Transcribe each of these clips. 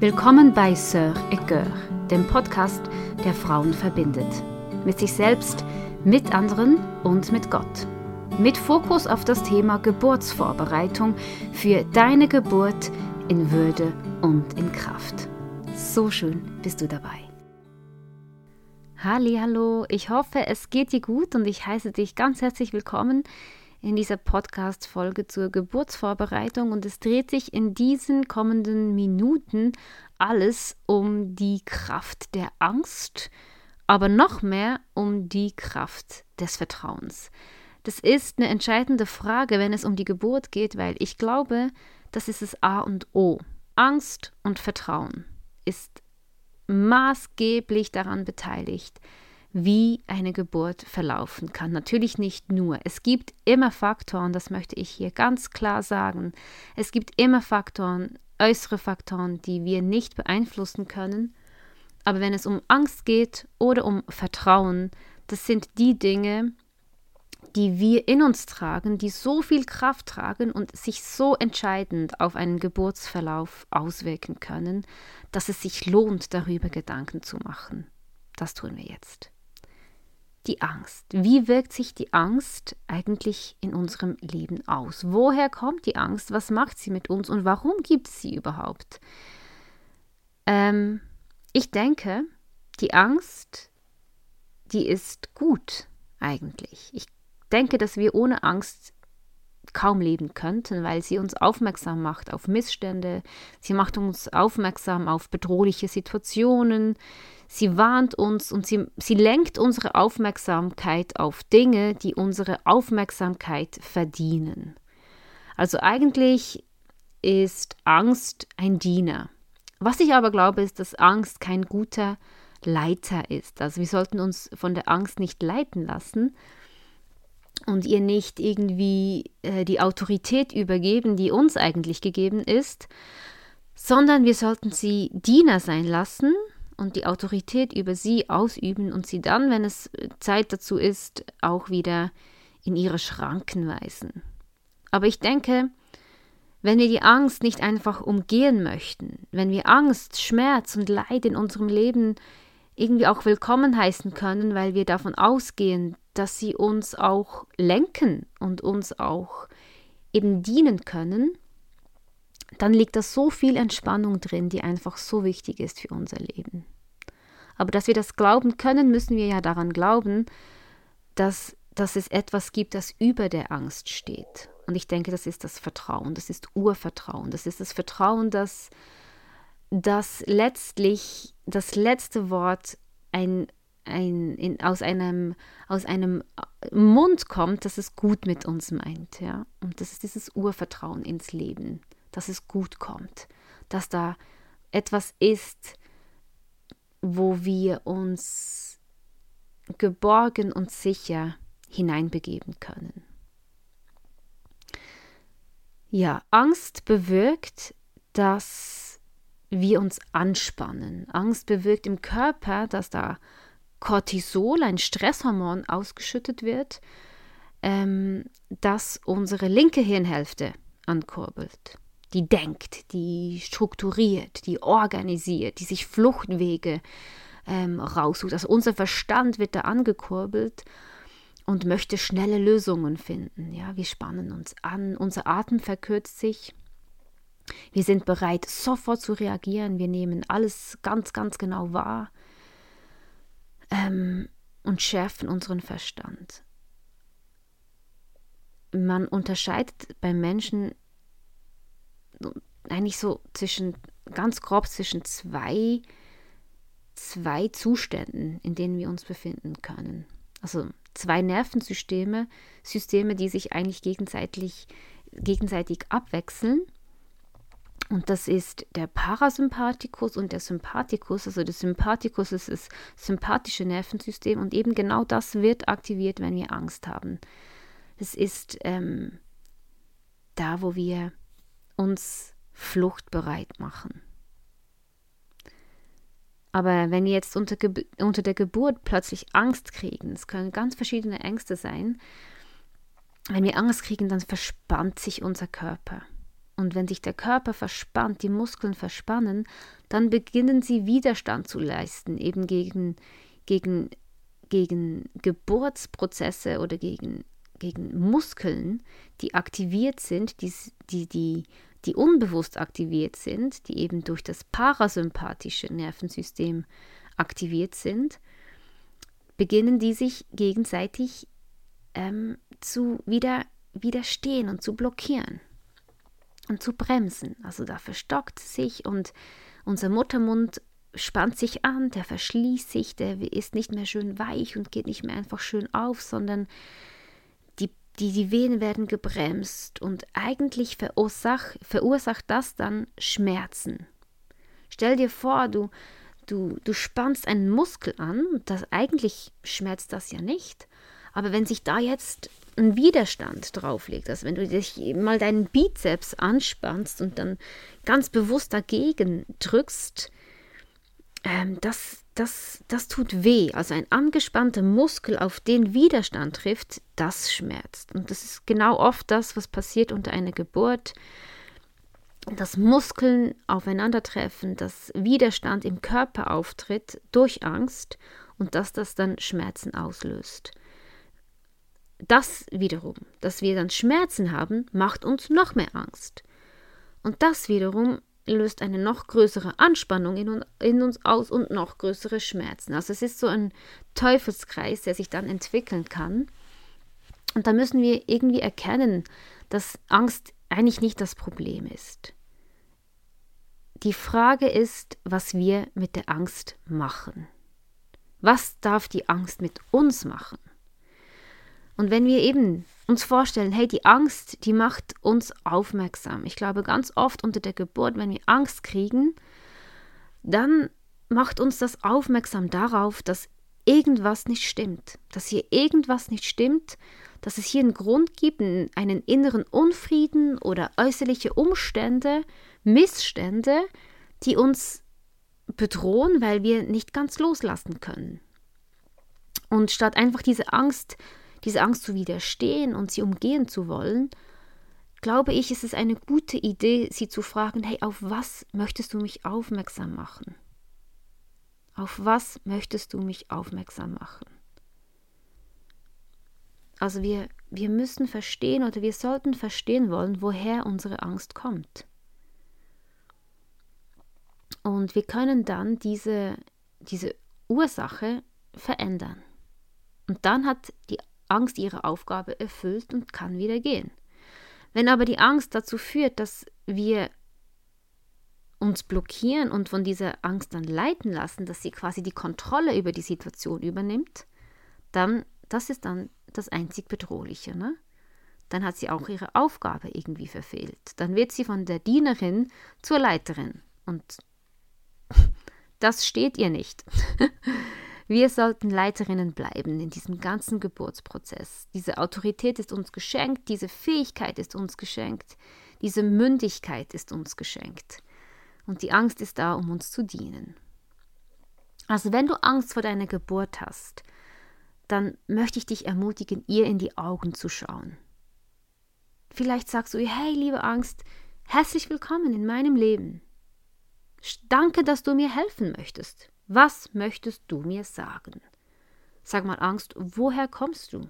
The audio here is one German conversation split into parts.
Willkommen bei Sœur et Cœur, dem Podcast, der Frauen verbindet. Mit sich selbst, mit anderen und mit Gott. Mit Fokus auf das Thema Geburtsvorbereitung für deine Geburt in Würde und in Kraft. So schön bist du dabei. Hallo, ich hoffe, es geht dir gut und ich heiße dich ganz herzlich willkommen in dieser Podcast-Folge zur Geburtsvorbereitung und es dreht sich in diesen kommenden Minuten alles um die Kraft der Angst, aber noch mehr um die Kraft des Vertrauens. Das ist eine entscheidende Frage, wenn es um die Geburt geht, weil ich glaube, das ist das A und O. Angst und Vertrauen ist maßgeblich daran beteiligt, wie eine Geburt verlaufen kann. Natürlich nicht nur. Es gibt immer Faktoren, das möchte ich hier ganz klar sagen. Es gibt immer Faktoren, äußere Faktoren, die wir nicht beeinflussen können. Aber wenn es um Angst geht oder um Vertrauen, das sind die Dinge, die wir in uns tragen, die so viel Kraft tragen und sich so entscheidend auf einen Geburtsverlauf auswirken können, dass es sich lohnt, darüber Gedanken zu machen. Das tun wir jetzt die Angst? Wie wirkt sich die Angst eigentlich in unserem Leben aus? Woher kommt die Angst? Was macht sie mit uns und warum gibt es sie überhaupt? Ähm, ich denke, die Angst, die ist gut eigentlich. Ich denke, dass wir ohne Angst kaum leben könnten, weil sie uns aufmerksam macht auf Missstände, sie macht uns aufmerksam auf bedrohliche Situationen, sie warnt uns und sie, sie lenkt unsere Aufmerksamkeit auf Dinge, die unsere Aufmerksamkeit verdienen. Also eigentlich ist Angst ein Diener. Was ich aber glaube, ist, dass Angst kein guter Leiter ist. Also wir sollten uns von der Angst nicht leiten lassen, und ihr nicht irgendwie äh, die Autorität übergeben, die uns eigentlich gegeben ist, sondern wir sollten sie Diener sein lassen und die Autorität über sie ausüben und sie dann, wenn es Zeit dazu ist, auch wieder in ihre Schranken weisen. Aber ich denke, wenn wir die Angst nicht einfach umgehen möchten, wenn wir Angst, Schmerz und Leid in unserem Leben irgendwie auch willkommen heißen können, weil wir davon ausgehen, dass sie uns auch lenken und uns auch eben dienen können, dann liegt da so viel Entspannung drin, die einfach so wichtig ist für unser Leben. Aber dass wir das glauben können, müssen wir ja daran glauben, dass, dass es etwas gibt, das über der Angst steht. Und ich denke, das ist das Vertrauen, das ist Urvertrauen, das ist das Vertrauen, dass, dass letztlich das letzte Wort ein ein, in, aus, einem, aus einem Mund kommt, dass es gut mit uns meint. Ja? Und das ist dieses Urvertrauen ins Leben, dass es gut kommt, dass da etwas ist, wo wir uns geborgen und sicher hineinbegeben können. Ja, Angst bewirkt, dass wir uns anspannen. Angst bewirkt im Körper, dass da Cortisol, ein Stresshormon, ausgeschüttet wird, ähm, das unsere linke Hirnhälfte ankurbelt. Die denkt, die strukturiert, die organisiert, die sich Fluchtwege ähm, raussucht. Also unser Verstand wird da angekurbelt und möchte schnelle Lösungen finden. Ja, wir spannen uns an, unser Atem verkürzt sich. Wir sind bereit, sofort zu reagieren. Wir nehmen alles ganz, ganz genau wahr ähm, und schärfen unseren Verstand. Man unterscheidet beim Menschen eigentlich so zwischen, ganz grob zwischen zwei, zwei Zuständen, in denen wir uns befinden können. Also zwei Nervensysteme, Systeme, die sich eigentlich gegenseitig, gegenseitig abwechseln und das ist der Parasympathikus und der Sympathikus. Also der Sympathikus ist das sympathische Nervensystem und eben genau das wird aktiviert, wenn wir Angst haben. Es ist ähm, da, wo wir uns fluchtbereit machen. Aber wenn wir jetzt unter, unter der Geburt plötzlich Angst kriegen, es können ganz verschiedene Ängste sein, wenn wir Angst kriegen, dann verspannt sich unser Körper. Und wenn sich der Körper verspannt, die Muskeln verspannen, dann beginnen sie Widerstand zu leisten, eben gegen, gegen, gegen Geburtsprozesse oder gegen, gegen Muskeln, die aktiviert sind, die, die, die, die unbewusst aktiviert sind, die eben durch das parasympathische Nervensystem aktiviert sind, beginnen die sich gegenseitig ähm, zu wieder, widerstehen und zu blockieren und zu bremsen. Also da verstockt sich und unser Muttermund spannt sich an, der verschließt sich, der ist nicht mehr schön weich und geht nicht mehr einfach schön auf, sondern die, die, die Venen werden gebremst und eigentlich verursach, verursacht das dann Schmerzen. Stell dir vor, du, du, du spannst einen Muskel an, das eigentlich schmerzt das ja nicht, aber wenn sich da jetzt ein Widerstand drauf liegt, also wenn du dich mal deinen Bizeps anspannst und dann ganz bewusst dagegen drückst, ähm, das, das, das tut weh. Also ein angespannter Muskel, auf den Widerstand trifft, das schmerzt. Und das ist genau oft das, was passiert unter einer Geburt. Dass Muskeln aufeinandertreffen, dass Widerstand im Körper auftritt durch Angst und dass das dann Schmerzen auslöst. Das wiederum, dass wir dann Schmerzen haben, macht uns noch mehr Angst. Und das wiederum löst eine noch größere Anspannung in, uns aus und noch größere Schmerzen. Also es ist so ein Teufelskreis, der sich dann entwickeln kann. Und da müssen wir irgendwie erkennen, dass Angst eigentlich nicht das Problem ist. Die Frage ist, was wir mit der Angst machen. Was darf die Angst mit uns machen? Und wenn wir eben uns vorstellen, hey, die Angst, die macht uns aufmerksam. Ich glaube, ganz oft unter der Geburt, wenn wir Angst kriegen, dann macht uns das aufmerksam darauf, dass irgendwas nicht stimmt, dass hier irgendwas nicht stimmt, dass es hier einen Grund gibt, einen inneren Unfrieden oder äußerliche Umstände, Missstände, die uns bedrohen, weil wir nicht ganz loslassen können. Und statt einfach diese Angst diese Angst zu widerstehen und sie umgehen zu wollen, glaube ich, ist es eine gute Idee, sie zu fragen, hey, auf was möchtest du mich aufmerksam machen? Auf was möchtest du mich aufmerksam machen? Also wir, wir müssen verstehen oder wir sollten verstehen wollen, woher unsere Angst kommt. Und wir können dann diese, diese Ursache verändern. Und dann hat die Angst ihre Aufgabe erfüllt und kann wieder gehen. Wenn aber die Angst dazu führt, dass wir uns blockieren und von dieser Angst dann leiten lassen, dass sie quasi die Kontrolle über die Situation übernimmt, dann, das ist dann das einzig Bedrohliche. Ne? Dann hat sie auch ihre Aufgabe irgendwie verfehlt. Dann wird sie von der Dienerin zur Leiterin. Und das steht ihr nicht. Wir sollten Leiterinnen bleiben in diesem ganzen Geburtsprozess. Diese Autorität ist uns geschenkt, diese Fähigkeit ist uns geschenkt, diese Mündigkeit ist uns geschenkt. Und die Angst ist da, um uns zu dienen. Also wenn du Angst vor deiner Geburt hast, dann möchte ich dich ermutigen, ihr in die Augen zu schauen. Vielleicht sagst du, hey, liebe Angst, herzlich willkommen in meinem Leben. Danke, dass du mir helfen möchtest. Was möchtest du mir sagen? Sag mal, Angst, woher kommst du?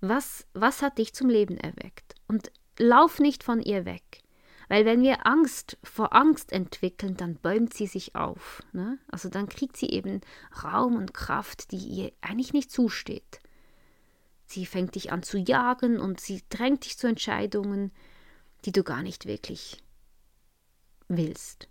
Was, was hat dich zum Leben erweckt? Und lauf nicht von ihr weg. Weil wenn wir Angst vor Angst entwickeln, dann bäumt sie sich auf. Ne? Also dann kriegt sie eben Raum und Kraft, die ihr eigentlich nicht zusteht. Sie fängt dich an zu jagen und sie drängt dich zu Entscheidungen, die du gar nicht wirklich willst.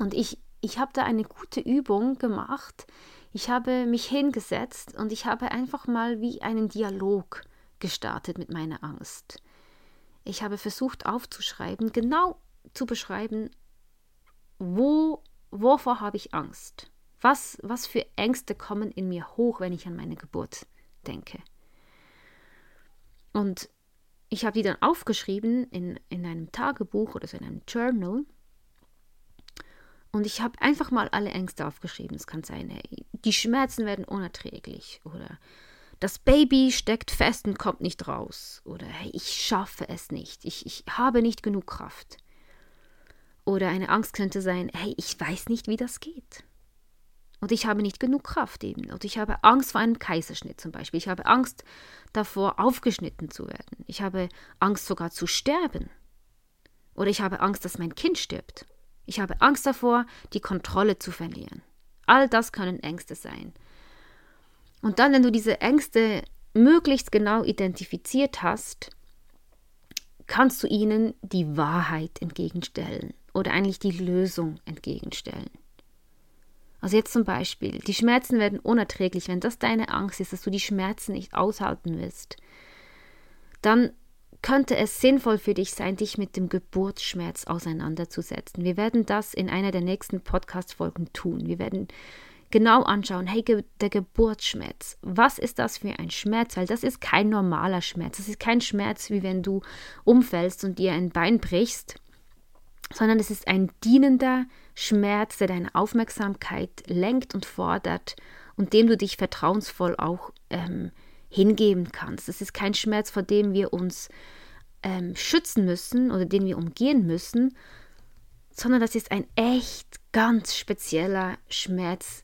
Und ich, ich habe da eine gute Übung gemacht. Ich habe mich hingesetzt und ich habe einfach mal wie einen Dialog gestartet mit meiner Angst. Ich habe versucht aufzuschreiben, genau zu beschreiben, wo, wovor habe ich Angst? Was, was für Ängste kommen in mir hoch, wenn ich an meine Geburt denke? Und ich habe die dann aufgeschrieben in, in einem Tagebuch oder so in einem Journal und ich habe einfach mal alle Ängste aufgeschrieben. Es kann sein, hey, die Schmerzen werden unerträglich oder das Baby steckt fest und kommt nicht raus. Oder hey, ich schaffe es nicht. Ich, ich habe nicht genug Kraft. Oder eine Angst könnte sein, hey, ich weiß nicht, wie das geht. Und ich habe nicht genug Kraft eben. Und ich habe Angst vor einem Kaiserschnitt zum Beispiel. Ich habe Angst davor, aufgeschnitten zu werden. Ich habe Angst sogar zu sterben. Oder ich habe Angst, dass mein Kind stirbt. Ich habe Angst davor, die Kontrolle zu verlieren. All das können Ängste sein. Und dann, wenn du diese Ängste möglichst genau identifiziert hast, kannst du ihnen die Wahrheit entgegenstellen oder eigentlich die Lösung entgegenstellen. Also jetzt zum Beispiel, die Schmerzen werden unerträglich, wenn das deine Angst ist, dass du die Schmerzen nicht aushalten willst, dann könnte es sinnvoll für dich sein, dich mit dem Geburtsschmerz auseinanderzusetzen. Wir werden das in einer der nächsten Podcast-Folgen tun. Wir werden genau anschauen, hey, der Geburtsschmerz, was ist das für ein Schmerz? Weil das ist kein normaler Schmerz. Das ist kein Schmerz, wie wenn du umfällst und dir ein Bein brichst, sondern es ist ein dienender Schmerz, der deine Aufmerksamkeit lenkt und fordert und dem du dich vertrauensvoll auch ähm, hingeben kannst. Es ist kein Schmerz, vor dem wir uns ähm, schützen müssen oder den wir umgehen müssen, sondern das ist ein echt ganz spezieller Schmerz,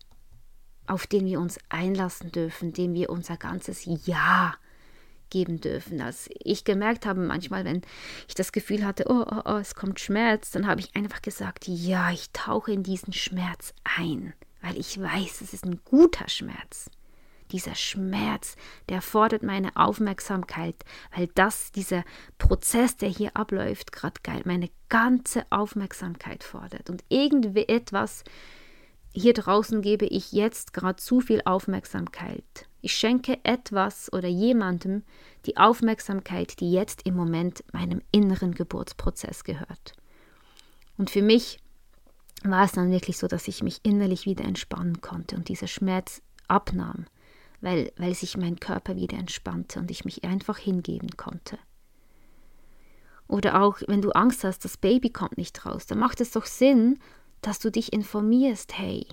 auf den wir uns einlassen dürfen, dem wir unser ganzes Ja geben dürfen. Als ich gemerkt habe, manchmal, wenn ich das Gefühl hatte, oh, oh, oh, es kommt Schmerz, dann habe ich einfach gesagt, ja, ich tauche in diesen Schmerz ein, weil ich weiß, es ist ein guter Schmerz. Dieser Schmerz, der fordert meine Aufmerksamkeit, weil das, dieser Prozess, der hier abläuft, gerade geil, meine ganze Aufmerksamkeit fordert. Und irgendwie etwas hier draußen gebe ich jetzt gerade zu viel Aufmerksamkeit. Ich schenke etwas oder jemandem die Aufmerksamkeit, die jetzt im Moment meinem inneren Geburtsprozess gehört. Und für mich war es dann wirklich so, dass ich mich innerlich wieder entspannen konnte und dieser Schmerz abnahm, weil, weil sich mein Körper wieder entspannte und ich mich einfach hingeben konnte. Oder auch, wenn du Angst hast, das Baby kommt nicht raus, dann macht es doch Sinn, dass du dich informierst, hey,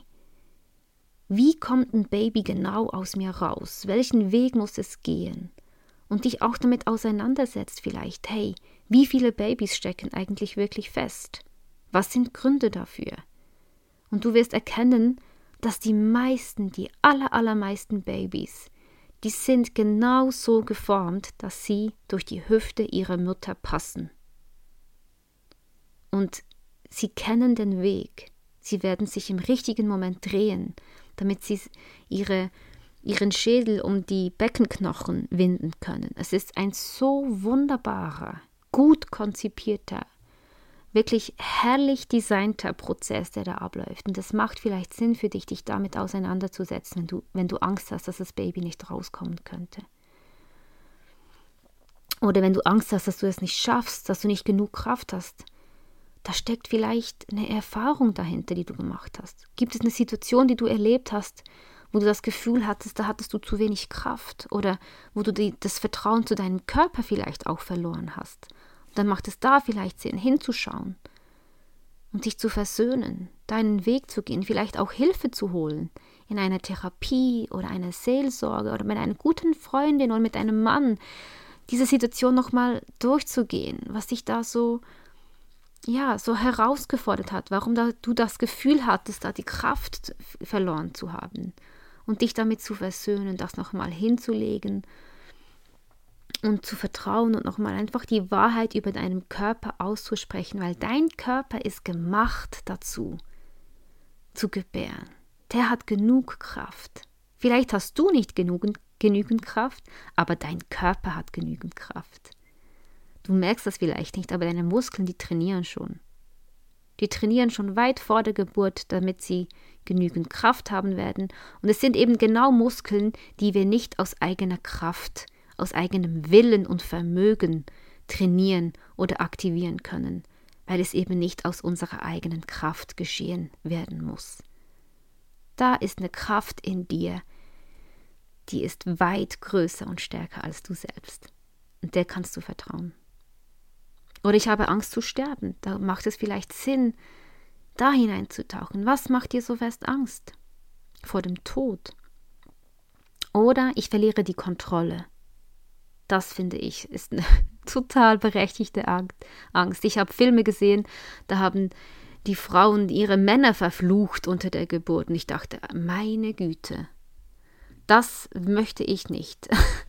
wie kommt ein Baby genau aus mir raus? Welchen Weg muss es gehen? Und dich auch damit auseinandersetzt vielleicht, hey, wie viele Babys stecken eigentlich wirklich fest? Was sind Gründe dafür? Und du wirst erkennen, dass die meisten, die aller, allermeisten Babys, die sind genau so geformt, dass sie durch die Hüfte ihrer Mutter passen. Und Sie kennen den Weg. Sie werden sich im richtigen Moment drehen, damit sie ihre, ihren Schädel um die Beckenknochen winden können. Es ist ein so wunderbarer, gut konzipierter, wirklich herrlich designter Prozess, der da abläuft. Und es macht vielleicht Sinn für dich, dich damit auseinanderzusetzen, wenn du, wenn du Angst hast, dass das Baby nicht rauskommen könnte. Oder wenn du Angst hast, dass du es nicht schaffst, dass du nicht genug Kraft hast da steckt vielleicht eine Erfahrung dahinter, die du gemacht hast. Gibt es eine Situation, die du erlebt hast, wo du das Gefühl hattest, da hattest du zu wenig Kraft oder wo du die, das Vertrauen zu deinem Körper vielleicht auch verloren hast. Dann macht es da vielleicht Sinn, hinzuschauen und dich zu versöhnen, deinen Weg zu gehen, vielleicht auch Hilfe zu holen in einer Therapie oder einer Seelsorge oder mit einer guten Freundin oder mit einem Mann, diese Situation nochmal durchzugehen, was dich da so ja, so herausgefordert hat, warum da, du das Gefühl hattest, da die Kraft verloren zu haben und dich damit zu versöhnen, das nochmal hinzulegen und zu vertrauen und nochmal einfach die Wahrheit über deinen Körper auszusprechen, weil dein Körper ist gemacht dazu, zu gebären. Der hat genug Kraft. Vielleicht hast du nicht genügend, genügend Kraft, aber dein Körper hat genügend Kraft. Du merkst das vielleicht nicht, aber deine Muskeln, die trainieren schon. Die trainieren schon weit vor der Geburt, damit sie genügend Kraft haben werden. Und es sind eben genau Muskeln, die wir nicht aus eigener Kraft, aus eigenem Willen und Vermögen trainieren oder aktivieren können, weil es eben nicht aus unserer eigenen Kraft geschehen werden muss. Da ist eine Kraft in dir, die ist weit größer und stärker als du selbst. Und der kannst du vertrauen. Oder ich habe Angst zu sterben. Da macht es vielleicht Sinn, da hineinzutauchen. Was macht dir so fest Angst? Vor dem Tod. Oder ich verliere die Kontrolle. Das finde ich ist eine total berechtigte Angst. Ich habe Filme gesehen, da haben die Frauen ihre Männer verflucht unter der Geburt. Und ich dachte, meine Güte, das möchte ich nicht.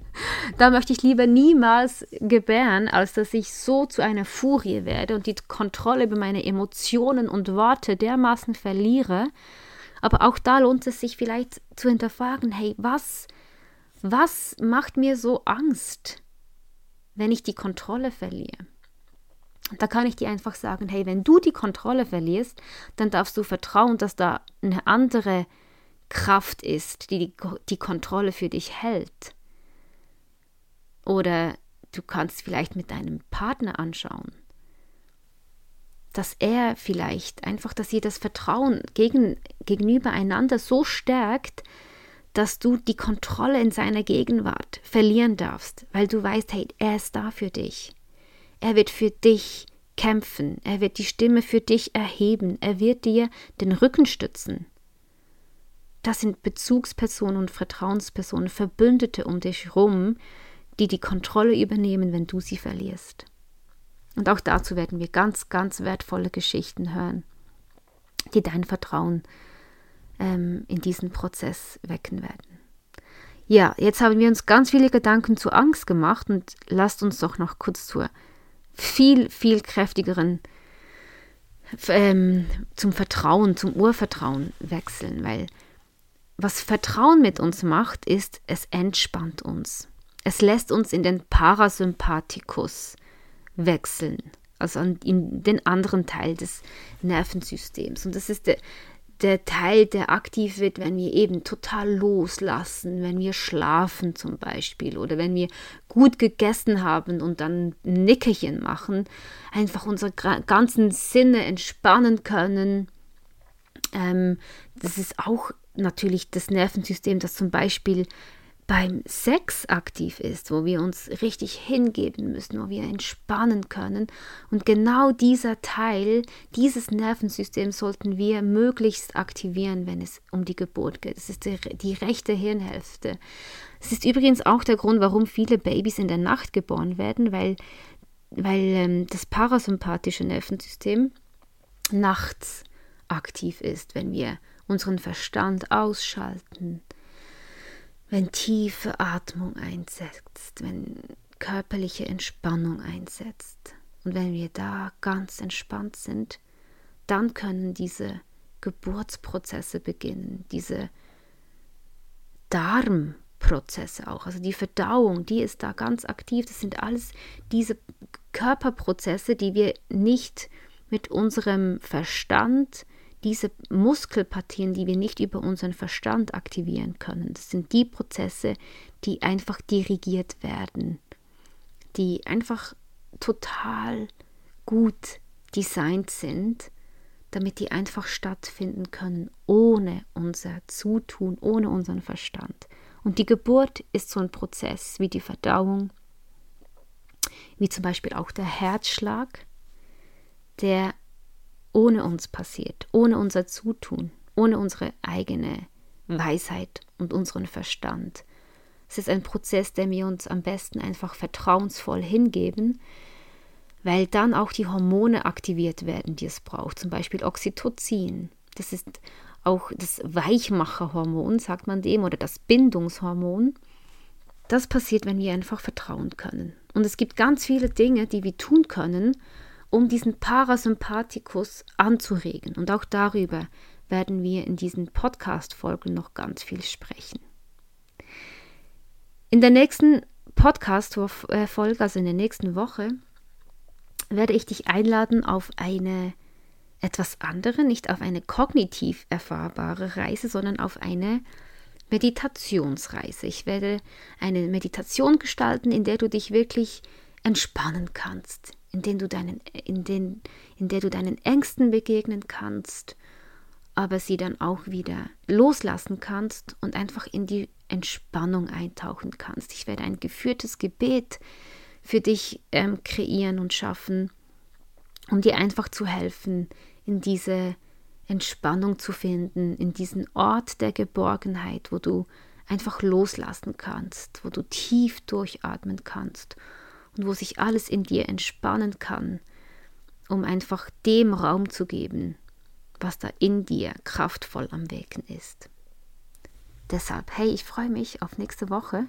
da möchte ich lieber niemals gebären, als dass ich so zu einer Furie werde und die Kontrolle über meine Emotionen und Worte dermaßen verliere. Aber auch da lohnt es sich vielleicht zu hinterfragen, hey, was, was macht mir so Angst, wenn ich die Kontrolle verliere? Da kann ich dir einfach sagen, hey, wenn du die Kontrolle verlierst, dann darfst du vertrauen, dass da eine andere Kraft ist, die die, die Kontrolle für dich hält. Oder du kannst vielleicht mit deinem Partner anschauen, dass er vielleicht einfach, dass ihr das Vertrauen gegen, gegenüber einander so stärkt, dass du die Kontrolle in seiner Gegenwart verlieren darfst, weil du weißt, hey, er ist da für dich. Er wird für dich kämpfen, er wird die Stimme für dich erheben, er wird dir den Rücken stützen. Das sind Bezugspersonen und Vertrauenspersonen, Verbündete um dich herum, die die Kontrolle übernehmen, wenn du sie verlierst. Und auch dazu werden wir ganz, ganz wertvolle Geschichten hören, die dein Vertrauen ähm, in diesen Prozess wecken werden. Ja, jetzt haben wir uns ganz viele Gedanken zu Angst gemacht und lasst uns doch noch kurz zur viel, viel kräftigeren ähm, zum Vertrauen, zum Urvertrauen wechseln, weil was Vertrauen mit uns macht, ist, es entspannt uns. Es lässt uns in den Parasympathikus wechseln, also in den anderen Teil des Nervensystems. Und das ist der, Teil, der aktiv wird, wenn wir eben total loslassen, wenn wir schlafen zum Beispiel oder wenn wir gut gegessen haben und dann Nickerchen machen, einfach unsere ganzen Sinne entspannen können. Ähm, das ist auch natürlich das Nervensystem, das zum Beispiel beim Sex aktiv ist, wo wir uns richtig hingeben müssen, wo wir entspannen können. Und genau dieser Teil, dieses Nervensystem sollten wir möglichst aktivieren, wenn es um die Geburt geht. Das ist die, die rechte Hirnhälfte. Es ist übrigens auch der Grund, warum viele Babys in der Nacht geboren werden, weil, weil ähm, das parasympathische Nervensystem nachts aktiv ist, wenn wir unseren Verstand ausschalten wenn tiefe Atmung einsetzt, wenn körperliche Entspannung einsetzt. Und wenn wir da ganz entspannt sind, dann können diese Geburtsprozesse beginnen, diese Darmprozesse auch, also die Verdauung, die ist da ganz aktiv. Das sind alles diese Körperprozesse, die wir nicht mit unserem Verstand diese Muskelpartien, die wir nicht über unseren Verstand aktivieren können, das sind die Prozesse, die einfach dirigiert werden, die einfach total gut designt sind, damit die einfach stattfinden können, ohne unser Zutun, ohne unseren Verstand. Und die Geburt ist so ein Prozess wie die Verdauung, wie zum Beispiel auch der Herzschlag, der ohne uns passiert, ohne unser Zutun, ohne unsere eigene Weisheit und unseren Verstand. Es ist ein Prozess, der wir uns am besten einfach vertrauensvoll hingeben, weil dann auch die Hormone aktiviert werden, die es braucht, zum Beispiel Oxytocin. Das ist auch das Weichmacherhormon, sagt man dem, oder das Bindungshormon. Das passiert, wenn wir einfach vertrauen können. Und es gibt ganz viele Dinge, die wir tun können, um diesen Parasympathikus anzuregen. Und auch darüber werden wir in diesen Podcast-Folgen noch ganz viel sprechen. In der nächsten Podcast-Folge, also in der nächsten Woche, werde ich dich einladen auf eine etwas andere, nicht auf eine kognitiv erfahrbare Reise, sondern auf eine Meditationsreise. Ich werde eine Meditation gestalten, in der du dich wirklich entspannen kannst, in, den du deinen, in, den, in der du deinen Ängsten begegnen kannst, aber sie dann auch wieder loslassen kannst und einfach in die Entspannung eintauchen kannst. Ich werde ein geführtes Gebet für dich ähm, kreieren und schaffen, um dir einfach zu helfen, in diese Entspannung zu finden, in diesen Ort der Geborgenheit, wo du einfach loslassen kannst, wo du tief durchatmen kannst und wo sich alles in dir entspannen kann, um einfach dem Raum zu geben, was da in dir kraftvoll am Wirken ist. Deshalb, hey, ich freue mich auf nächste Woche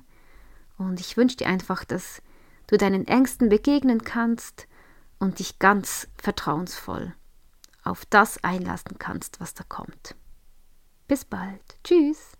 und ich wünsche dir einfach, dass du deinen Ängsten begegnen kannst und dich ganz vertrauensvoll auf das einlassen kannst, was da kommt. Bis bald. Tschüss.